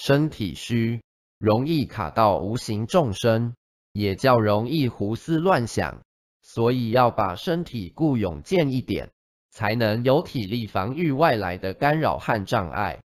身体虚容易卡到无形众生也较容易胡思乱想所以要把身体固永健一点才能有体力防御外来的干扰和障碍。